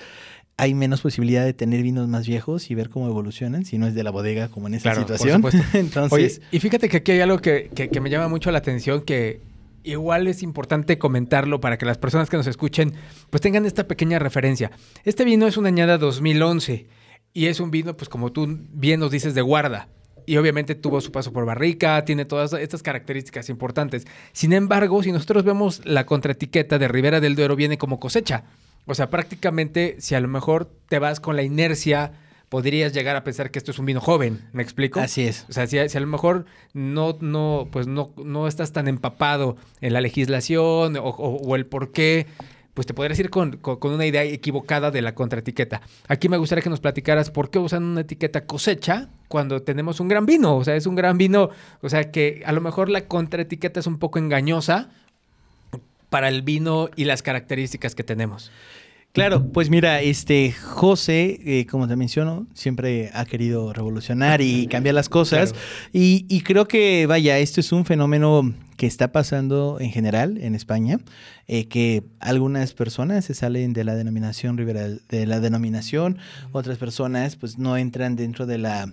hay menos posibilidad de tener vinos más viejos y ver cómo evolucionan, si no es de la bodega como en esta situación. Entonces, y fíjate que aquí hay algo que, que, me llama mucho la atención, que igual es importante comentarlo para que las personas que nos escuchen pues tengan esta pequeña referencia. Este vino es una añada 2011 y es un vino, pues como tú bien nos dices, de guarda. Y obviamente tuvo su paso por barrica, tiene todas estas características importantes. Sin embargo, si nosotros vemos la contraetiqueta de Ribera del Duero, viene como cosecha. O sea, prácticamente, si a lo mejor te vas con la inercia, podrías llegar a pensar que esto es un vino joven, ¿me explico? Así es. O sea, si, a lo mejor no, no, pues no, no estás tan empapado en la legislación o, el por qué, pues te podrías ir con, una idea equivocada de la contraetiqueta. Aquí me gustaría que nos platicaras por qué usan una etiqueta cosecha cuando tenemos un gran vino. O sea, es un gran vino, o sea, que a lo mejor la contraetiqueta es un poco engañosa para el vino y las características que tenemos. Claro, pues mira, este José, eh, como te menciono, siempre ha querido revolucionar y cambiar las cosas. Y, y, creo que, vaya, esto es un fenómeno que está pasando en general en España, eh, que algunas personas se salen de la denominación de la denominación, otras personas pues no entran dentro de la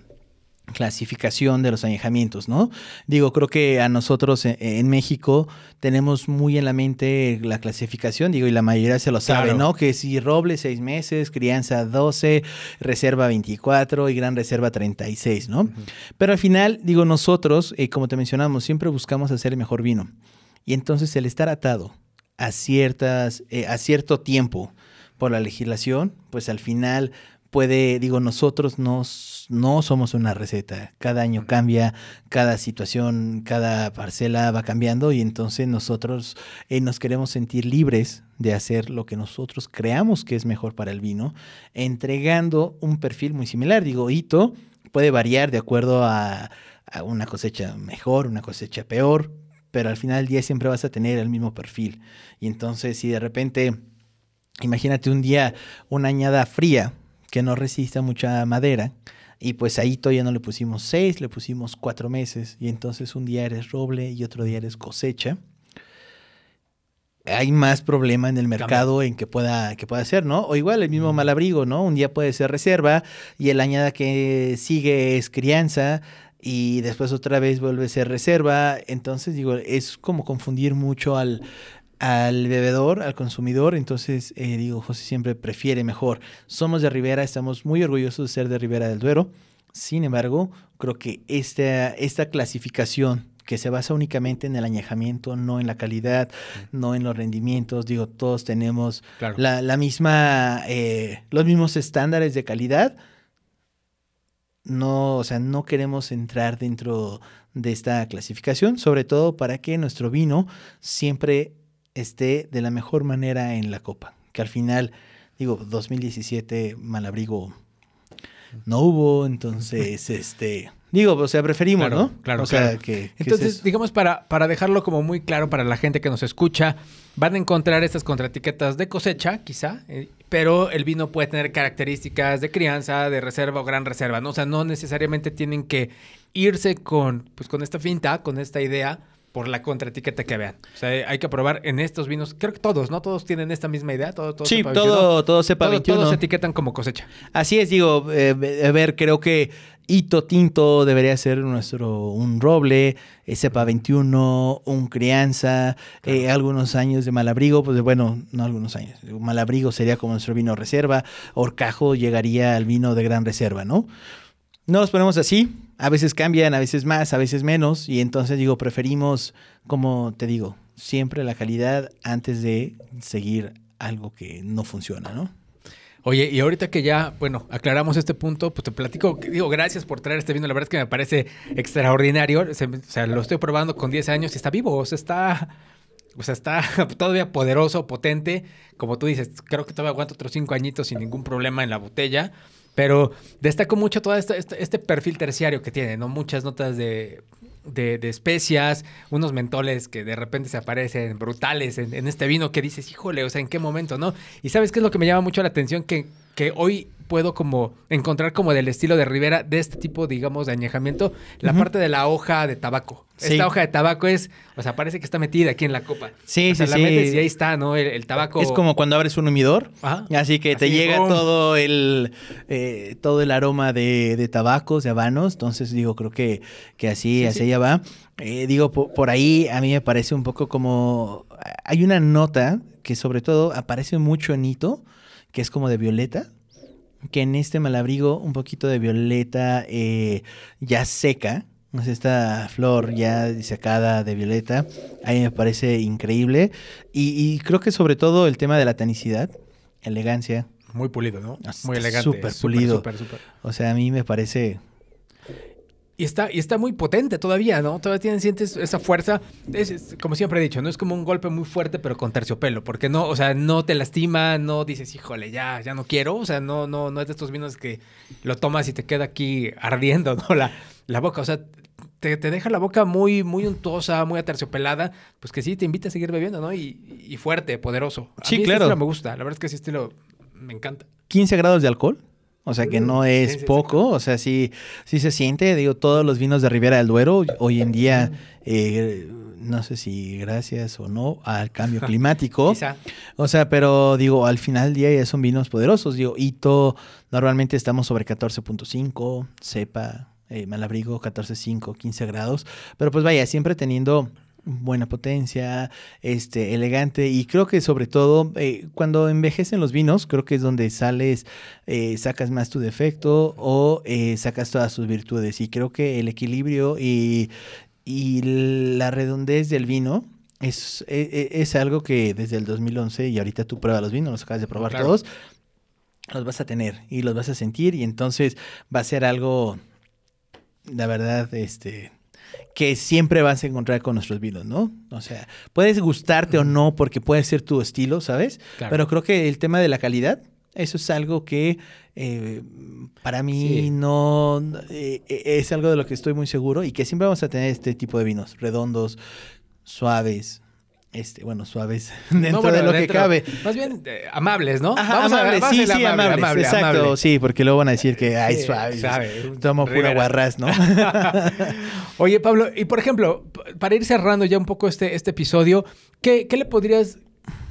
clasificación de los añejamientos, ¿no? Digo, creo que a nosotros en, México tenemos muy en la mente la clasificación, digo, y la mayoría se lo sabe, ¿no? Que si roble seis meses, crianza 12, reserva 24 y gran reserva 36, ¿no? Pero al final, digo, nosotros, eh, como te mencionamos, siempre buscamos hacer el mejor vino. Y entonces el estar atado a ciertas, eh, a cierto tiempo por la legislación, pues al final puede, digo, nosotros no, no somos una receta. Cada año cambia, cada situación, cada parcela va cambiando y entonces nosotros eh, nos queremos sentir libres de hacer lo que nosotros creamos que es mejor para el vino, entregando un perfil muy similar. Digo, hito puede variar de acuerdo a, a una cosecha mejor, una cosecha peor, pero al final del día siempre vas a tener el mismo perfil. Y entonces si de repente, imagínate un día una añada fría, que no resista mucha madera. Y pues ahí todavía no le pusimos seis, le pusimos cuatro meses. Y entonces un día eres roble y otro día eres cosecha. Hay más problema en el mercado en que pueda, que pueda ser, ¿no? O igual el mismo malabrigo, ¿no? Un día puede ser reserva y el añada que sigue es crianza y después otra vez vuelve a ser reserva. Entonces, digo, es como confundir mucho al, al bebedor, al consumidor. Entonces, eh, digo, José siempre prefiere mejor. Somos de Ribera, estamos muy orgullosos de ser de Ribera del Duero. Sin embargo, creo que esta, esta clasificación que se basa únicamente en el añejamiento, no en la calidad, no en los rendimientos. Digo, todos tenemos la, misma, eh, los mismos estándares de calidad. No, o sea, no queremos entrar dentro de esta clasificación, sobre todo para que nuestro vino siempre esté de la mejor manera en la Copa. Que al final, digo, 2017 Malabrigo no hubo, entonces, este, digo, o sea, preferimos, ¿no? Claro, o sea, Que, entonces, digamos, para, para dejarlo como muy claro para la gente que nos escucha, van a encontrar estas contraetiquetas de cosecha, quizá, eh, pero el vino puede tener características de crianza, de reserva o gran reserva, ¿no? O sea, no necesariamente tienen que irse con, pues, con esta finta, con esta idea por la contraetiqueta que vean. O sea, hay que probar en estos vinos. Creo que todos, ¿no? Todos tienen esta misma idea. Todo, todo sí, todo, todo sepa todo, 21. Todos etiquetan como cosecha. Así es, digo, eh, a ver, creo que Hito Tinto debería ser nuestro un roble, eh, cepa 21, un crianza, eh, algunos años de malabrigo, pues bueno, no algunos años. Malabrigo sería como nuestro vino reserva, Orcajo llegaría al vino de gran reserva, ¿no? No los ponemos así, a veces cambian, a veces más, a veces menos, y entonces digo, preferimos, como te digo, siempre la calidad antes de seguir algo que no funciona, ¿no? Oye, y ahorita que ya, bueno, aclaramos este punto, pues te platico, digo, gracias por traer este vino, la verdad es que me parece extraordinario, o sea, lo estoy probando con 10 años y está vivo, o sea, está, o sea, está todavía poderoso, potente, como tú dices, creo que todavía aguanta otros 5 añitos sin ningún problema en la botella. Pero destaco mucho todo este, este, perfil terciario que tiene, ¿no? Muchas notas de, de, especias, unos mentoles que de repente se aparecen brutales en, en, este vino que dices, híjole, o sea, ¿en qué momento, no? Y sabes qué es lo que me llama mucho la atención, que, que hoy puedo como encontrar como del estilo de Rivera, de este tipo, digamos, de añejamiento, la parte de la hoja de tabaco. Esta hoja de tabaco es, o sea, parece que está metida aquí en la copa. Sí, sí, la sí. metes y ahí está, ¿no? El, tabaco. Es como cuando abres un humidor. Así que te llega todo el eh, todo el aroma de, de, tabacos, de habanos. Entonces, digo, creo que, que así, así ya va. Eh, digo, por, ahí a mí me parece un poco como. Hay una nota que sobre todo aparece mucho en Hito, que es como de violeta que en este malabrigo un poquito de violeta eh, ya seca, es esta flor ya disecada de violeta, a mí me parece increíble. Y, creo que sobre todo el tema de la tanicidad, elegancia. Muy pulido, ¿no? Muy elegante. Súper pulido. O sea, a mí me parece y está, y está muy potente todavía, ¿no? Todavía tienen, sientes esa fuerza. Es, como siempre he dicho, no es como un golpe muy fuerte, pero con terciopelo. Porque no, o sea, no te lastima, no dices, híjole, ya, ya no quiero. O sea, no, no, no es de estos vinos que lo tomas y te queda aquí ardiendo, ¿no? La, la boca. O sea, te, deja la boca muy, muy untuosa, muy aterciopelada, pues que sí te invita a seguir bebiendo, ¿no? Y, y fuerte, poderoso. sí, claro. me gusta. La verdad es que ese estilo Me encanta. 15 grados de alcohol. O sea que no es sí, sí, sí, poco, o sea, sí, sí se siente, digo, todos los vinos de Ribera del Duero hoy en día, eh, no sé si gracias o no al cambio climático, Quizá. o sea, pero digo, al final del día ya son vinos poderosos, digo, Hito, normalmente estamos sobre 14.5, Cepa, eh, Malabrigo 14.5, 15 grados, pero pues vaya, siempre teniendo buena potencia, este, elegante y creo que sobre todo eh, cuando envejecen los vinos, creo que es donde sales, eh, sacas más tu defecto o eh, sacas todas sus virtudes y creo que el equilibrio y, y la redondez del vino es, e- e- es algo que desde el 2011 y ahorita tú pruebas los vinos, los acabas de probar Claro. todos, los vas a tener y los vas a sentir y entonces va a ser algo, la verdad, este que siempre vas a encontrar con nuestros vinos, ¿no? O sea, puedes gustarte o no porque puede ser tu estilo, ¿sabes? Claro. Pero creo que el tema de la calidad, eso es algo que eh, para mí Sí. no eh, eh, es algo de lo que estoy muy seguro y que siempre vamos a tener este tipo de vinos redondos, suaves, este, bueno, suaves dentro No, bueno, de lo que cabe. Más bien eh, amables, ¿no? Ajá, Vamos amables, a sí, sí, amables, amable, exacto, amable. sí, porque luego van a decir que, ay, Sí, suave, sabe, tomo pura guarras, ¿no? Oye, Pablo, y por ejemplo, para ir cerrando ya un poco este, este episodio, ¿qué, qué le podrías,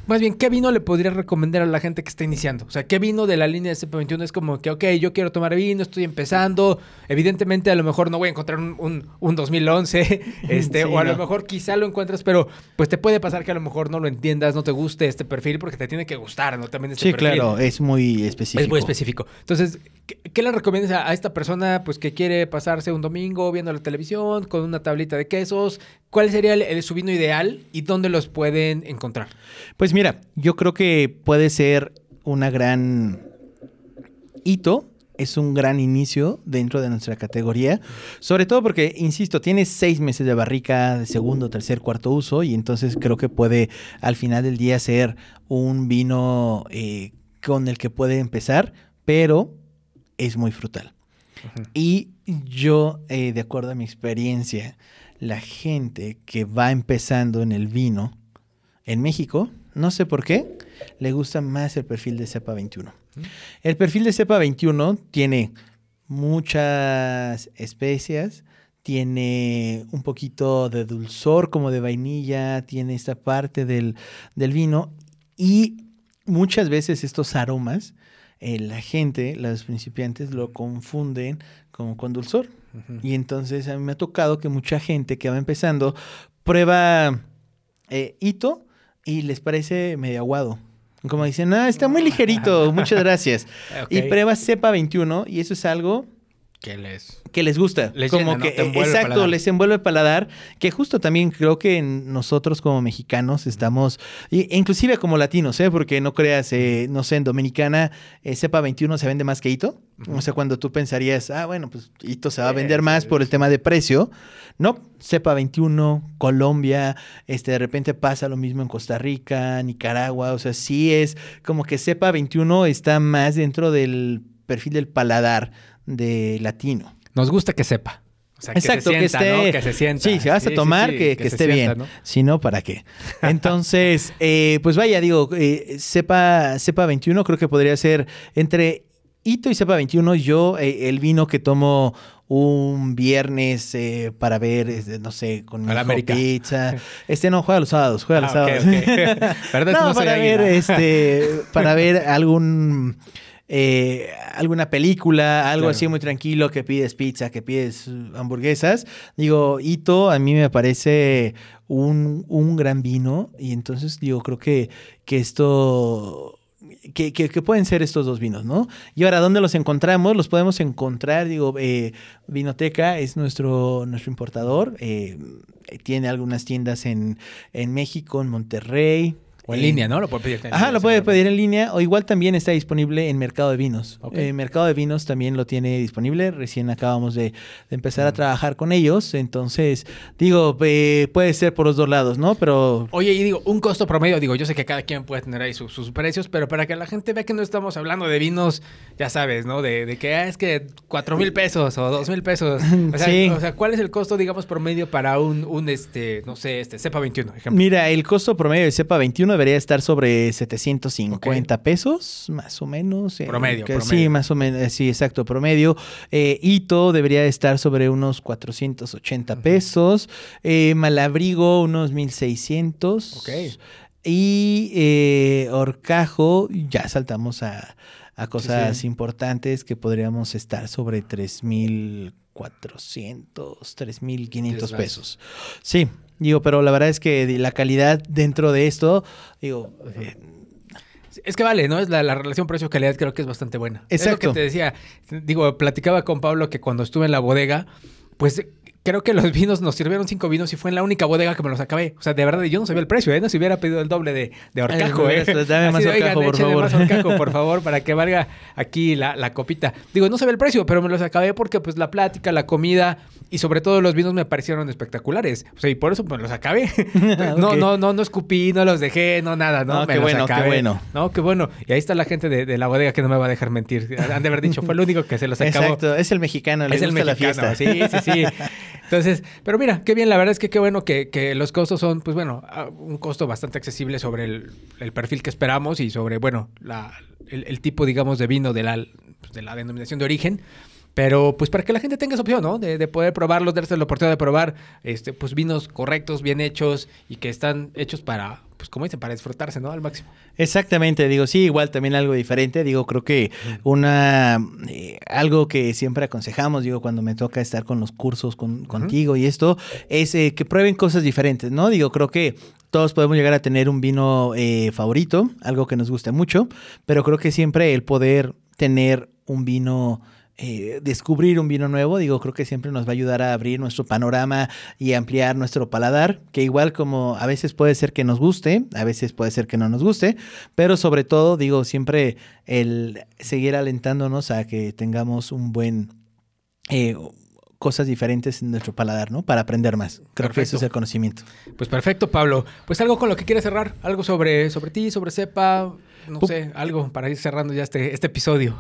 más bien, qué vino le podrías recomendar a la gente que está iniciando? O sea, ¿qué vino de la línea de CP21 es como que, ok, yo quiero tomar vino, estoy empezando, evidentemente a lo mejor no voy a encontrar un, un, un 2011, este, Sí, o a lo mejor quizá lo encuentras, pero pues te puede pasar que a lo mejor no lo entiendas, no te guste este perfil, porque te tiene que gustar, ¿no? También este sí, perfil. claro, es muy específico. Es muy específico. Entonces, ¿qué, le recomiendas a, esta persona pues que quiere pasarse un domingo viendo la televisión con una tablita de quesos? ¿Cuál sería el, el- su vino ideal y dónde los pueden encontrar? Pues mira, yo creo que puede ser una gran hito, es un gran inicio dentro de nuestra categoría, sobre todo porque, insisto, tiene seis meses de barrica de segundo, tercer, cuarto uso y entonces creo que puede al final del día ser un vino eh, con el que puede empezar, pero es muy frutal. Y yo, eh, de acuerdo a mi experiencia, la gente que va empezando en el vino en México, no sé por qué, le gusta más el perfil de cepa 21. El perfil de cepa 21 tiene muchas especias, tiene un poquito de dulzor como de vainilla, tiene esta parte del, del vino y muchas veces estos aromas, eh, la gente, los principiantes lo confunden como con dulzor. Y entonces a mí me ha tocado que mucha gente que va empezando prueba eh, hito y les parece medio aguado. Como dicen, ah, está muy ligerito, muchas gracias. Y prueba cepa 21 y eso es algo ¿Qué les? que les gusta. Les como llena, que, exacto, les envuelve el paladar. Que justo también creo que en nosotros como mexicanos estamos, e inclusive como latinos, ¿eh? porque no creas, eh, no sé, en Dominicana, eh, cepa 21 se vende más que Hito. O sea, cuando tú pensarías, ah, bueno, pues Hito se va a vender más por el tema de precio. No, cepa 21, Colombia, este, de repente pasa lo mismo en Costa Rica, Nicaragua. O sea, sí es como que cepa 21 está más dentro del perfil del paladar de latino. Nos gusta que sepa. O sea, Exacto, que, que, se sienta, esté. ¿no? Que se sienta. Sí, si vas Sí, a tomar, sí, que, que esté sienta, bien. ¿no? Si no, ¿para qué? Entonces, eh, pues vaya, digo, eh, cepa, cepa 21 creo que podría ser entre Hito y cepa 21. Yo, eh, el vino que tomo un viernes eh, para ver, no sé, con mi hijo pizza. Este no, juega los sábados, juega los Ah, sábados. ok. Verdad es que no, no para ver, águila. este, para ver algún eh, alguna película, algo Claro. así muy tranquilo, que pides pizza, que pides hamburguesas. Digo, Ito a mí me parece un, un gran vino y entonces digo, creo que, que esto... Que, que- que pueden ser estos dos vinos, ¿no? Y ahora, ¿dónde los encontramos? Los podemos encontrar, digo, eh, Vinoteca es nuestro, nuestro importador, eh, tiene algunas tiendas en, en México, en Monterrey. O en eh, línea, ¿no? Lo puede pedir. en Ajá, línea, lo puede seguro. pedir en línea o igual también está disponible en Mercado de Vinos. Ok. Eh, Mercado de Vinos también lo tiene disponible. Recién acabamos de, de empezar Mm. a trabajar con ellos. Entonces, digo, eh, puede ser por los dos lados, ¿no? Pero Oye, y digo, un costo promedio, digo, yo sé que cada quien puede tener ahí sus, sus precios, pero para que la gente vea que no estamos hablando de vinos, ya sabes, ¿no? De, de que ah, es que cuatro mil pesos o dos mil pesos. O sea, Sí. o sea, ¿cuál es el costo, digamos, promedio para un, un este, no sé, este, cepa 21, ejemplo? mira, el costo promedio de cepa 21 2021 debería estar sobre 750 pesos, más o menos. Promedio, que- promedio. Sí, más o menos, sí, exacto, promedio. Eh, Ito debería estar sobre unos 480 pesos. Eh, Malabrigo, unos 1600. Ok. Y eh, Orcajo, ya saltamos a, a cosas sí. importantes que podríamos estar sobre 3.400, 3.500 Desvás. pesos. Sí, digo, pero la verdad es que la calidad dentro de esto, digo, eh, Es que vale, ¿no? Es la, la relación precio-calidad creo que es bastante buena. Es Exacto. lo que te decía. Digo, platicaba con Pablo que cuando estuve en la bodega, pues creo que los vinos nos sirvieron cinco vinos y fue en la única bodega que me los acabé. O sea, de verdad, yo no sabía el precio, ¿eh? No se hubiera pedido el doble de, de horcajo, Eh, ¿eh? pues, dame más horcajo, "Oigan, por favor". más horcajo, por favor, para que valga aquí la, la copita. Digo, no sabía el precio, pero me los acabé porque pues la plática, la comida y sobre todo los vinos me parecieron espectaculares. O sea, y por eso me los acabé. No, no, no, no escupí, no los dejé, no nada, ¿no? No, me qué los bueno, qué acabé. bueno. No, qué bueno. Y ahí está la gente de, de la bodega que no me va a dejar mentir. Han de haber dicho, fue el único que se los acabó. exacto, es el mexicano, le Es el gusta la mexicano, fiesta. sí, sí, sí. Entonces, pero mira, qué bien, la verdad es que qué bueno que, que los costos son, pues bueno, un costo bastante accesible sobre el, perfil que esperamos y sobre, bueno, la, el, el tipo, digamos, de vino de la, pues, de la denominación de origen. Pero pues para que la gente tenga esa opción, ¿no? De, de poder probarlos, darse la oportunidad de probar este, pues vinos correctos, bien hechos y que están hechos para, pues como dicen, para disfrutarse, ¿no? Al máximo. Exactamente, digo, sí, igual también algo diferente, digo, creo que una, eh, algo que siempre aconsejamos, digo, cuando me toca estar con los cursos con, contigo y esto, es eh, que prueben cosas diferentes, ¿no? Digo, creo que todos podemos llegar a tener un vino eh, favorito, algo que nos guste mucho, pero creo que siempre el poder tener un vino eh, descubrir un vino nuevo, digo, creo que siempre nos va a ayudar a abrir nuestro panorama y ampliar nuestro paladar, que igual como a veces puede ser que nos guste, a veces puede ser que no nos guste, pero sobre todo, digo, siempre el seguir alentándonos a que tengamos un buen... eh, cosas diferentes en nuestro paladar, ¿no? Para aprender más. Creo que eso es el conocimiento. Pues perfecto, Pablo. Pues algo con lo que quieres cerrar, algo sobre, sobre ti, sobre Cepa, no sé, algo para ir cerrando ya este, este episodio.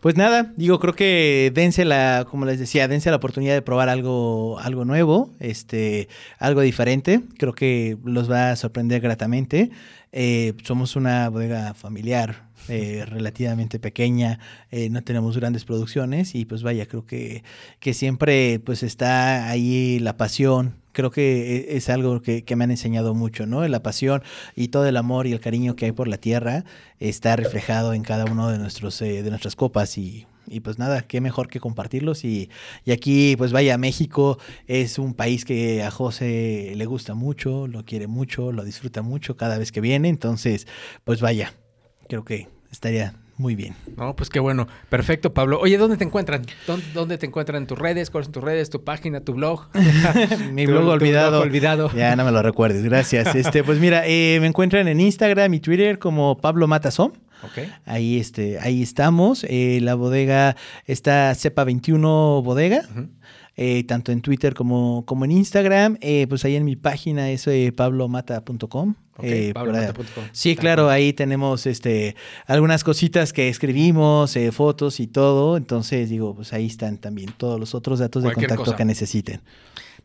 Pues nada, digo, creo que dense la, como les decía, dense la oportunidad de probar algo, algo nuevo, este, algo diferente. Creo que los va a sorprender gratamente. Eh, somos una bodega familiar, eh, relativamente pequeña, eh, no tenemos grandes producciones y pues vaya, creo que, que siempre pues está ahí la pasión. Creo que e- es algo que, que me han enseñado mucho, ¿no? La pasión y todo el amor y el cariño que hay por la tierra está reflejado en cada uno de, nuestros, eh, de nuestras copas y, y pues nada, qué mejor que compartirlos. Y, y aquí, pues vaya, México es un país que a José le gusta mucho, lo quiere mucho, lo disfruta mucho cada vez que viene. Entonces, pues vaya, creo que estaría muy bien. No, pues qué bueno. Perfecto, Pablo. Oye, ¿dónde te encuentran? ¿Dónde, dónde te encuentran en tus redes? ¿Cuáles son tus redes? ¿Tu página? ¿Tu blog? Mi Tu- blog olvidado. olvidado. Ya no me lo recuerdes, gracias. Este, pues mira, eh, me encuentran en Instagram y Twitter como Pablo Matazón. Ok. Ahí, este, ahí estamos. Eh, la bodega está Cepa 21 Bodega. Ujú. Eh, tanto en Twitter como, como en Instagram. Eh, pues ahí en mi página es eh, pablomata.com. Ok, eh, pablomata.com. Sí, claro, ahí tenemos este algunas cositas que escribimos, eh, fotos y todo. Entonces, digo, pues ahí están también todos los otros datos de contacto cosa. que necesiten.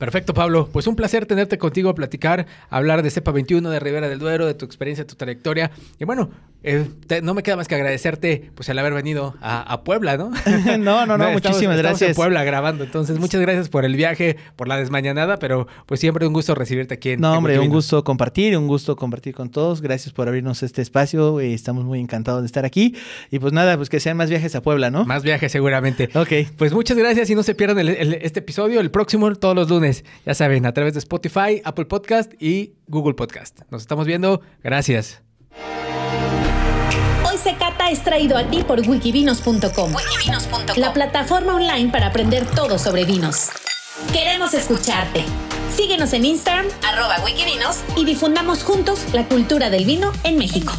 Perfecto, Pablo. Pues un placer tenerte contigo, platicar, hablar de Cepa 21, de Rivera del Duero, de tu experiencia, tu trayectoria. Y bueno, eh, te- no me queda más que agradecerte pues el haber venido a, a Puebla, ¿no? no, no, no, Estamos- muchísimas estamos gracias. en Puebla grabando. Entonces, muchas gracias por el viaje, por la desmañanada, pero pues siempre un gusto recibirte aquí en No, en hombre, un gusto compartir, un gusto compartir con todos. Gracias por abrirnos este espacio. eh, estamos muy encantados de estar aquí. Y pues nada, pues que sean más viajes a Puebla, ¿no? Más viajes seguramente. Ok. Pues muchas gracias y no se pierdan el- el- este episodio, el próximo todos los lunes. Ya saben, a través de Spotify, Apple Podcast y Google Podcast. Nos estamos viendo. Gracias. Hoy se cata es traído a ti por wikivinos.com, la plataforma online para aprender todo sobre vinos. Queremos escucharte. Síguenos en Instagram, arroba wikivinos, y difundamos juntos la cultura del vino en México.